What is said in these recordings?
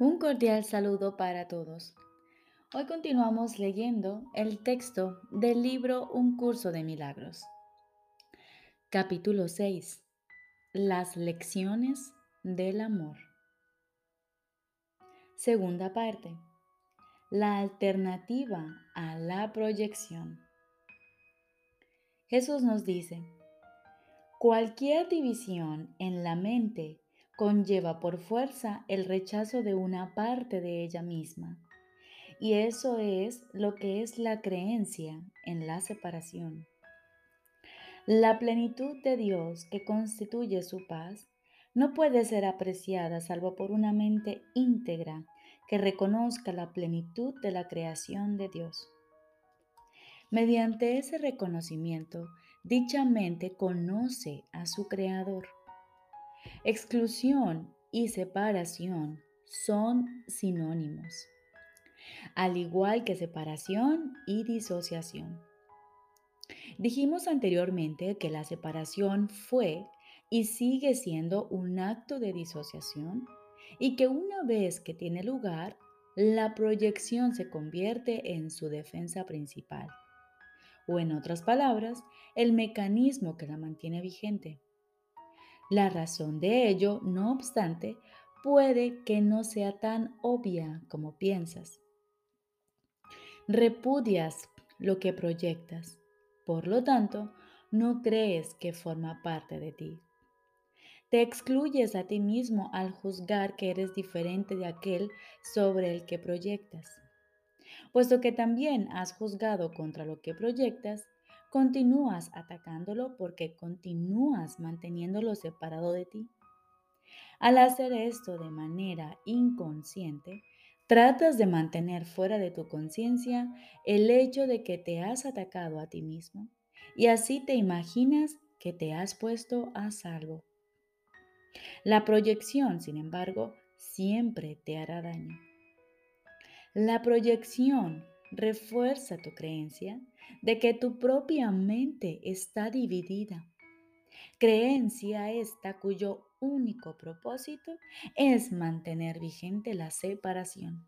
Un cordial saludo para todos. Hoy continuamos leyendo el texto del libro Un curso de milagros. Capítulo 6. Las lecciones del amor. Segunda parte. La alternativa a la proyección. Jesús nos dice, cualquier división en la mente conlleva por fuerza el rechazo de una parte de ella misma. Y eso es lo que es la creencia en la separación. La plenitud de Dios que constituye su paz no puede ser apreciada salvo por una mente íntegra que reconozca la plenitud de la creación de Dios. Mediante ese reconocimiento, dicha mente conoce a su Creador Exclusión y separación son sinónimos, al igual que separación y disociación. Dijimos anteriormente que la separación fue y sigue siendo un acto de disociación y que una vez que tiene lugar, la proyección se convierte en su defensa principal, o en otras palabras, el mecanismo que la mantiene vigente. La razón de ello, no obstante, puede que no sea tan obvia como piensas. Repudias lo que proyectas, por lo tanto, no crees que forma parte de ti. Te excluyes a ti mismo al juzgar que eres diferente de aquel sobre el que proyectas. Puesto que también has juzgado contra lo que proyectas, continúas atacándolo porque continúas manteniéndolo separado de ti. Al hacer esto de manera inconsciente, tratas de mantener fuera de tu conciencia el hecho de que te has atacado a ti mismo y así te imaginas que te has puesto a salvo. La proyección, sin embargo, siempre te hará daño. La proyección refuerza tu creencia de que tu propia mente está dividida. Creencia esta cuyo único propósito es mantener vigente la separación.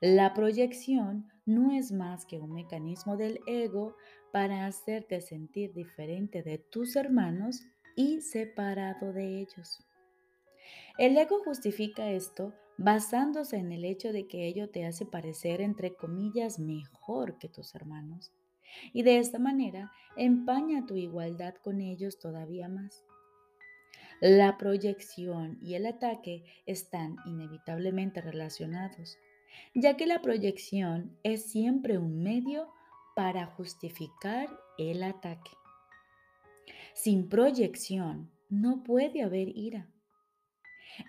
La proyección no es más que un mecanismo del ego para hacerte sentir diferente de tus hermanos y separado de ellos. El ego justifica esto basándose en el hecho de que ello te hace parecer, entre comillas, mejor que tus hermanos. Y de esta manera empaña tu igualdad con ellos todavía más. La proyección y el ataque están inevitablemente relacionados, ya que la proyección es siempre un medio para justificar el ataque. Sin proyección no puede haber ira.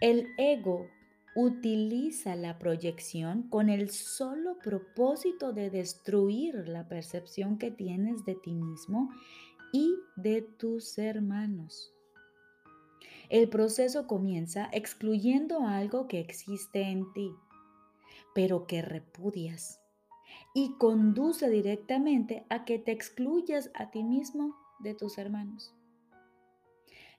El ego utiliza la proyección con el solo propósito de destruir la percepción que tienes de ti mismo y de tus hermanos. El proceso comienza excluyendo algo que existe en ti, pero que repudias, y conduce directamente a que te excluyas a ti mismo de tus hermanos.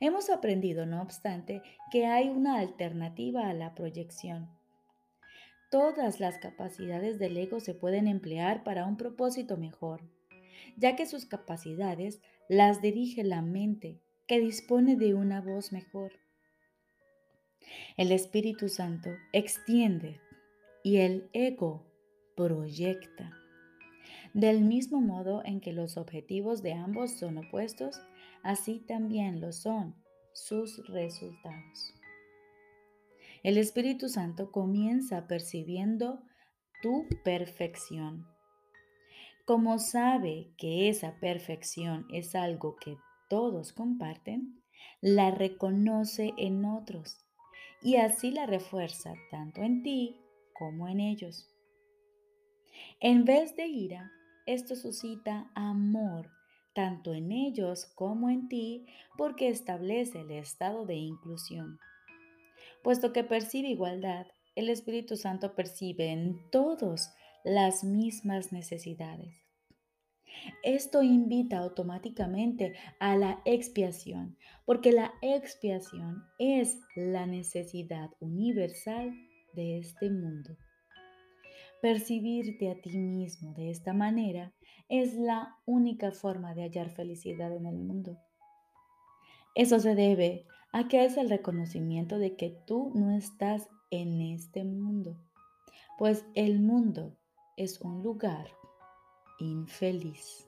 Hemos aprendido, no obstante, que hay una alternativa a la proyección. Todas las capacidades del ego se pueden emplear para un propósito mejor, ya que sus capacidades las dirige la mente, que dispone de una voz mejor. El Espíritu Santo extiende y el ego proyecta. Del mismo modo en que los objetivos de ambos son opuestos, así también lo son sus resultados. El Espíritu Santo comienza percibiendo tu perfección. Como sabe que esa perfección es algo que todos comparten, la reconoce en otros y así la refuerza tanto en ti como en ellos. En vez de ira, esto suscita amor tanto en ellos como en ti, porque establece el estado de inclusión. Puesto que percibe igualdad, el Espíritu Santo percibe en todos las mismas necesidades. Esto invita automáticamente a la expiación, porque la expiación es la necesidad universal de este mundo. Percibirte a ti mismo de esta manera es la única forma de hallar felicidad en el mundo. Eso se debe a que es el reconocimiento de que tú no estás en este mundo, pues el mundo es un lugar infeliz.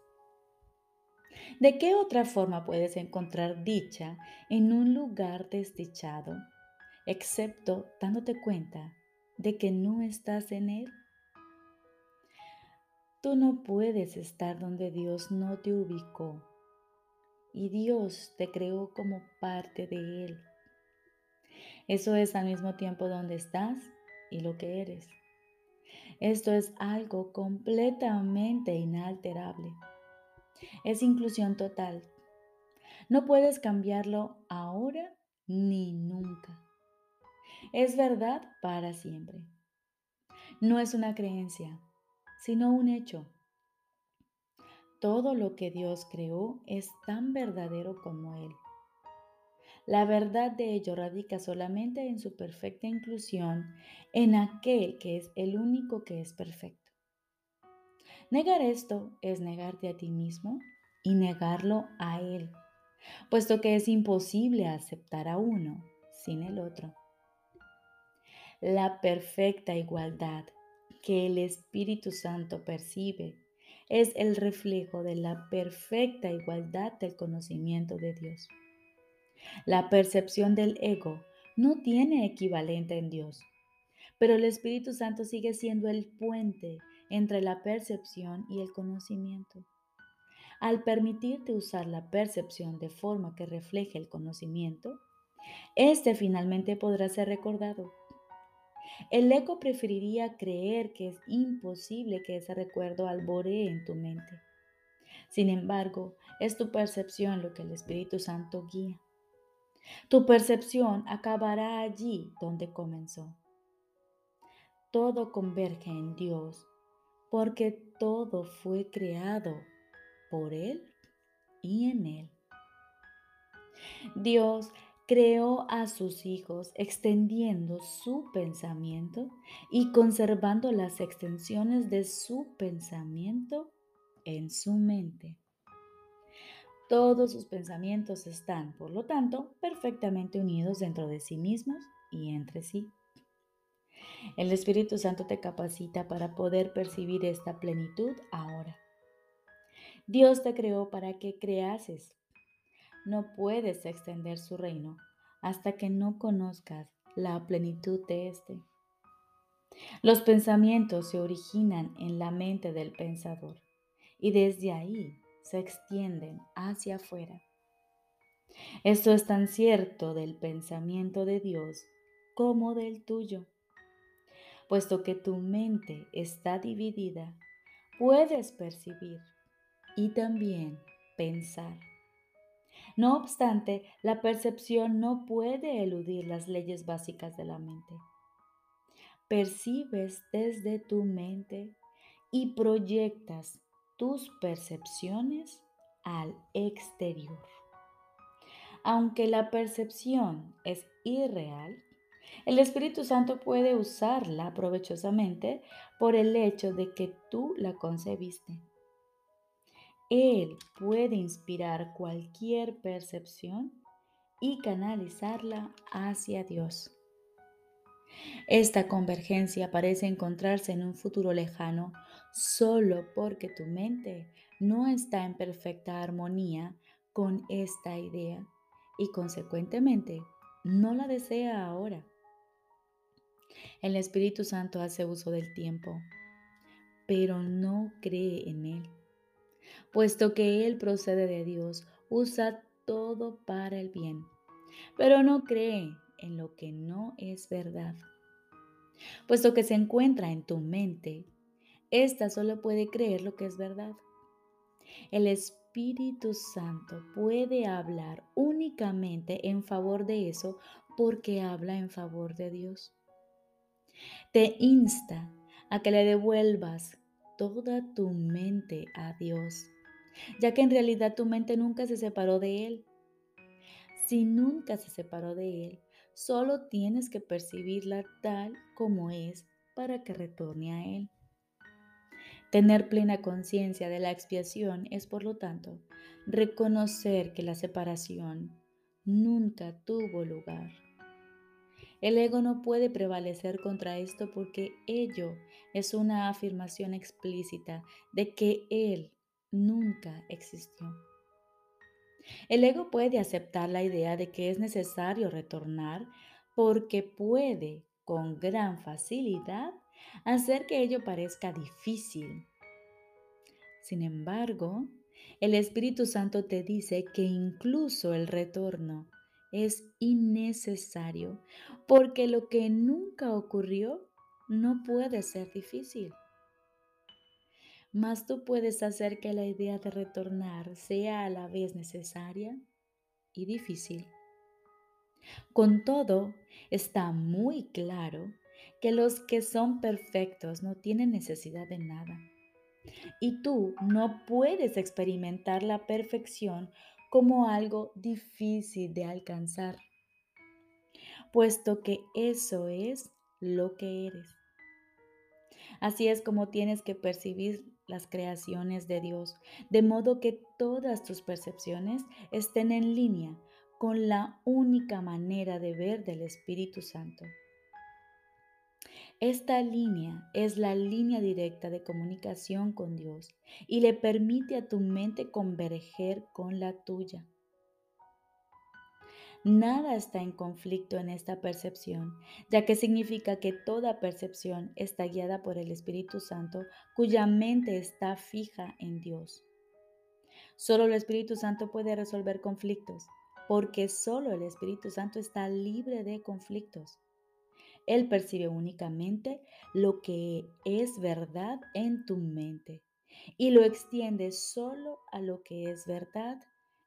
¿De qué otra forma puedes encontrar dicha en un lugar desdichado, excepto dándote cuenta de que no estás en él? Tú no puedes estar donde Dios no te ubicó y Dios te creó como parte de Él. Eso es al mismo tiempo donde estás y lo que eres. Esto es algo completamente inalterable. Es inclusión total. No puedes cambiarlo ahora ni nunca. Es verdad para siempre. No es una creencia, sino un hecho. Todo lo que Dios creó es tan verdadero como Él. La verdad de ello radica solamente en su perfecta inclusión en aquel que es el único que es perfecto. Negar esto es negarte a ti mismo y negarlo a Él, puesto que es imposible aceptar a uno sin el otro. La perfecta igualdad que el Espíritu Santo percibe es el reflejo de la perfecta igualdad del conocimiento de Dios. La percepción del ego no tiene equivalente en Dios, pero el Espíritu Santo sigue siendo el puente entre la percepción y el conocimiento. Al permitirte usar la percepción de forma que refleje el conocimiento, este finalmente podrá ser recordado. El ego preferiría creer que es imposible que ese recuerdo alboree en tu mente. Sin embargo, es tu percepción lo que el Espíritu Santo guía. Tu percepción acabará allí donde comenzó. Todo converge en Dios porque todo fue creado por Él y en Él. Dios creó a sus hijos extendiendo su pensamiento y conservando las extensiones de su pensamiento en su mente. Todos sus pensamientos están, por lo tanto, perfectamente unidos dentro de sí mismos y entre sí. El Espíritu Santo te capacita para poder percibir esta plenitud ahora. Dios te creó para que creases no puedes extender su reino hasta que no conozcas la plenitud de éste. Los pensamientos se originan en la mente del pensador y desde ahí se extienden hacia afuera. Esto es tan cierto del pensamiento de Dios como del tuyo. Puesto que tu mente está dividida, puedes percibir y también pensar. No obstante, la percepción no puede eludir las leyes básicas de la mente. Percibes desde tu mente y proyectas tus percepciones al exterior. Aunque la percepción es irreal, el Espíritu Santo puede usarla provechosamente por el hecho de que tú la concebiste. Él puede inspirar cualquier percepción y canalizarla hacia Dios. Esta convergencia parece encontrarse en un futuro lejano solo porque tu mente no está en perfecta armonía con esta idea y consecuentemente no la desea ahora. El Espíritu Santo hace uso del tiempo, pero no cree en él puesto que Él procede de Dios, usa todo para el bien, pero no cree en lo que no es verdad. Puesto que se encuentra en tu mente, ésta solo puede creer lo que es verdad. El Espíritu Santo puede hablar únicamente en favor de eso porque habla en favor de Dios. Te insta a que le devuelvas toda tu mente a Dios ya que en realidad tu mente nunca se separó de Él. Si nunca se separó de Él, Solo tienes que percibirla tal como es para que retorne a Él. Tener plena conciencia de la expiación es, por lo tanto, reconocer que la separación nunca tuvo lugar. El ego no puede prevalecer contra esto porque ello es una afirmación explícita de que Él nunca existió. El ego puede aceptar la idea de que es necesario retornar porque puede con gran facilidad hacer que ello parezca difícil. Sin embargo, el Espíritu Santo te dice que incluso el retorno es innecesario porque lo que nunca ocurrió no puede ser difícil. Mas tú puedes hacer que la idea de retornar sea a la vez necesaria y difícil. Con todo, está muy claro que los que son perfectos no tienen necesidad de nada. Y tú no puedes experimentar la perfección como algo difícil de alcanzar, puesto que eso es lo que eres. Así es como tienes que percibir las creaciones de Dios, de modo que todas tus percepciones estén en línea con la única manera de ver del Espíritu Santo. Esta línea es la línea directa de comunicación con Dios y le permite a tu mente converger con la tuya. Nada está en conflicto en esta percepción, ya que significa que toda percepción está guiada por el Espíritu Santo, cuya mente está fija en Dios. Solo el Espíritu Santo puede resolver conflictos, porque solo el Espíritu Santo está libre de conflictos. Él percibe únicamente lo que es verdad en tu mente y lo extiende solo a lo que es verdad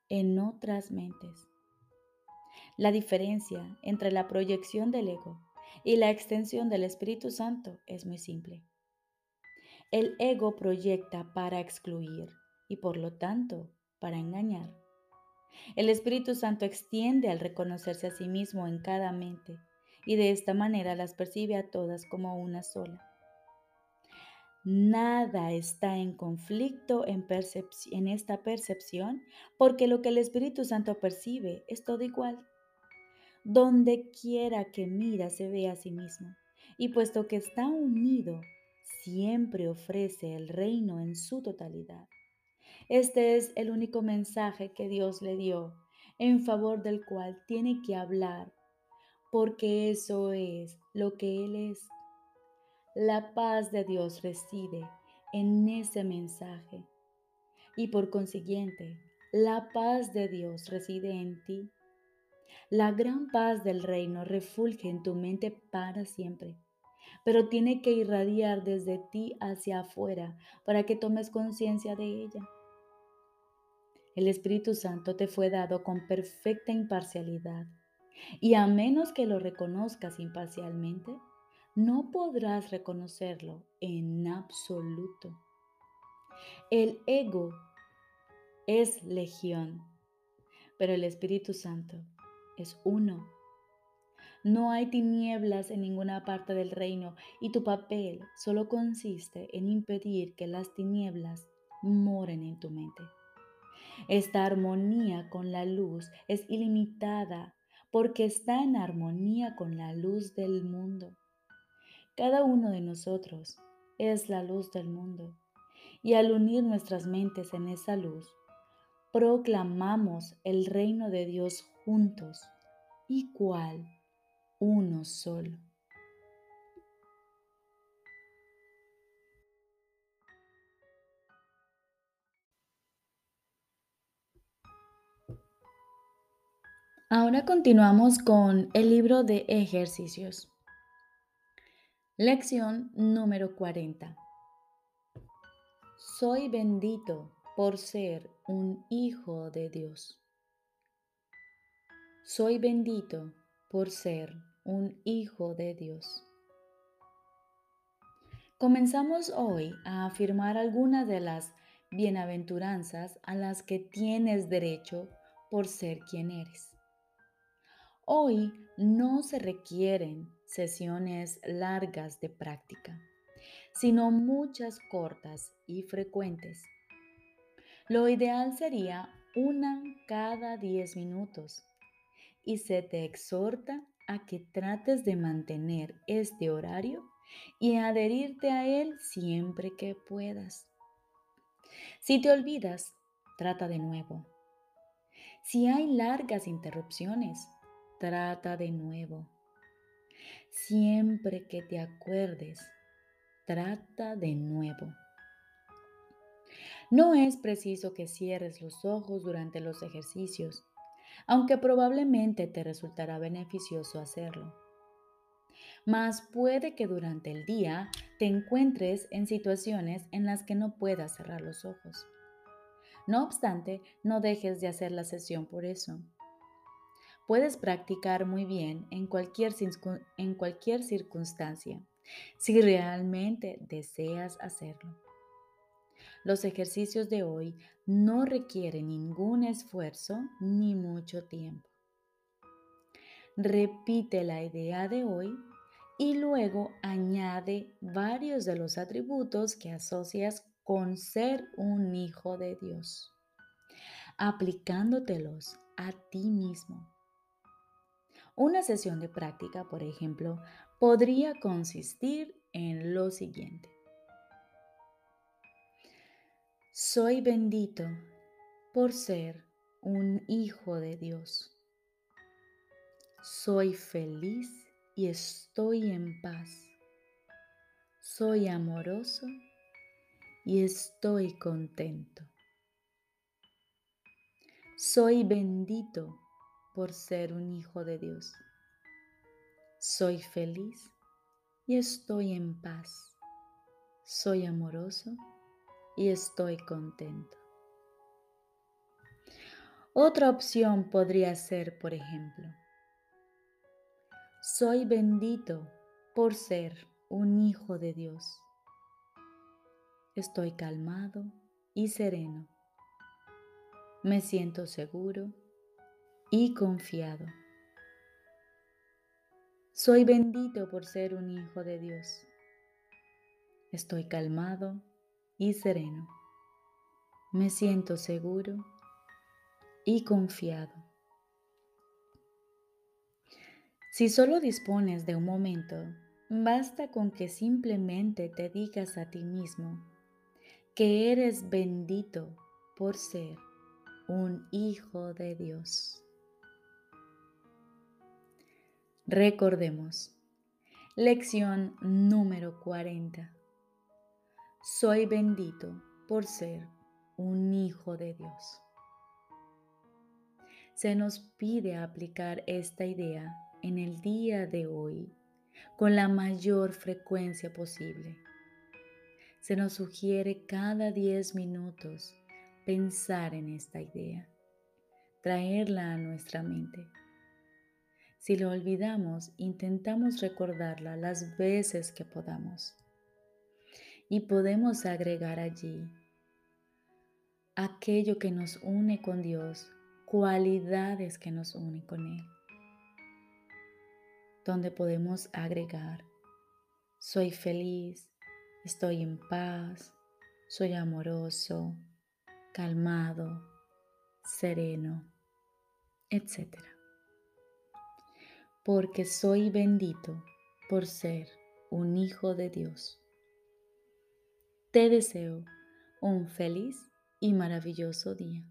en otras mentes. La diferencia entre la proyección del ego y la extensión del Espíritu Santo es muy simple. El ego proyecta para excluir y por lo tanto para engañar. El Espíritu Santo extiende al reconocerse a sí mismo en cada mente y de esta manera las percibe a todas como una sola. Nada está en conflicto en, en, esta percepción porque lo que el Espíritu Santo percibe es todo igual. Donde quiera que mira se ve a sí mismo y puesto que está unido, siempre ofrece el reino en su totalidad. Este es el único mensaje que Dios le dio en favor del cual tiene que hablar porque eso es lo que Él es. La paz de Dios reside en ese mensaje y por consiguiente, la paz de Dios reside en ti. La gran paz del reino refulge en tu mente para siempre, pero tiene que irradiar desde ti hacia afuera para que tomes conciencia de ella. El Espíritu Santo te fue dado con perfecta imparcialidad y a menos que lo reconozcas imparcialmente, no podrás reconocerlo en absoluto. El ego es legión, pero el Espíritu Santo es uno. No hay tinieblas en ninguna parte del reino y tu papel solo consiste en impedir que las tinieblas moren en tu mente. Esta armonía con la luz es ilimitada porque está en armonía con la luz del mundo. Cada uno de nosotros es la luz del mundo y al unir nuestras mentes en esa luz, proclamamos el reino de Dios juntos y cual uno solo. Ahora continuamos con el libro de ejercicios. Lección número 40. Soy bendito por ser un hijo de Dios. Soy bendito por ser un hijo de Dios. Comenzamos hoy a afirmar algunas de las bienaventuranzas a las que tienes derecho por ser quien eres. Hoy no se requieren sesiones largas de práctica, sino muchas cortas y frecuentes. Lo ideal sería una cada 10 minutos y se te exhorta a que trates de mantener este horario y adherirte a él siempre que puedas. Si te olvidas, trata de nuevo. Si hay largas interrupciones, trata de nuevo. Siempre que te acuerdes, trata de nuevo. No es preciso que cierres los ojos durante los ejercicios, aunque probablemente te resultará beneficioso hacerlo. Mas puede que durante el día te encuentres en situaciones en las que no puedas cerrar los ojos. No obstante, no dejes de hacer la sesión por eso. Puedes practicar muy bien en cualquier, en cualquier circunstancia, si realmente deseas hacerlo. Los ejercicios de hoy no requieren ningún esfuerzo ni mucho tiempo. Repite la idea de hoy y luego añade varios de los atributos que asocias con ser un hijo de Dios, aplicándotelos a ti mismo. Una sesión de práctica, por ejemplo, podría consistir en lo siguiente. Soy bendito por ser un hijo de Dios. Soy feliz y estoy en paz. Soy amoroso y estoy contento. Soy bendito por ser un hijo de Dios. Soy feliz y estoy en paz. Soy amoroso y estoy contento. Otra opción podría ser, por ejemplo, soy bendito por ser un hijo de Dios. Estoy calmado y sereno. Me siento seguro y confiado. Soy bendito por ser un hijo de Dios. Estoy calmado y sereno. Me siento seguro y confiado. Si solo dispones de un momento, basta con que simplemente te digas a ti mismo que eres bendito por ser un hijo de Dios. Recordemos, lección número 40. Soy bendito por ser un hijo de Dios. Se nos pide aplicar esta idea en el día de hoy con la mayor frecuencia posible. Se nos sugiere cada 10 minutos pensar en esta idea, traerla a nuestra mente si lo olvidamos, intentamos recordarla las veces que podamos. Y podemos agregar allí aquello que nos une con Dios, cualidades que nos unen con Él. Donde podemos agregar, soy feliz, estoy en paz, soy amoroso, calmado, sereno, etcétera porque soy bendito por ser un hijo de Dios. Te deseo un feliz y maravilloso día.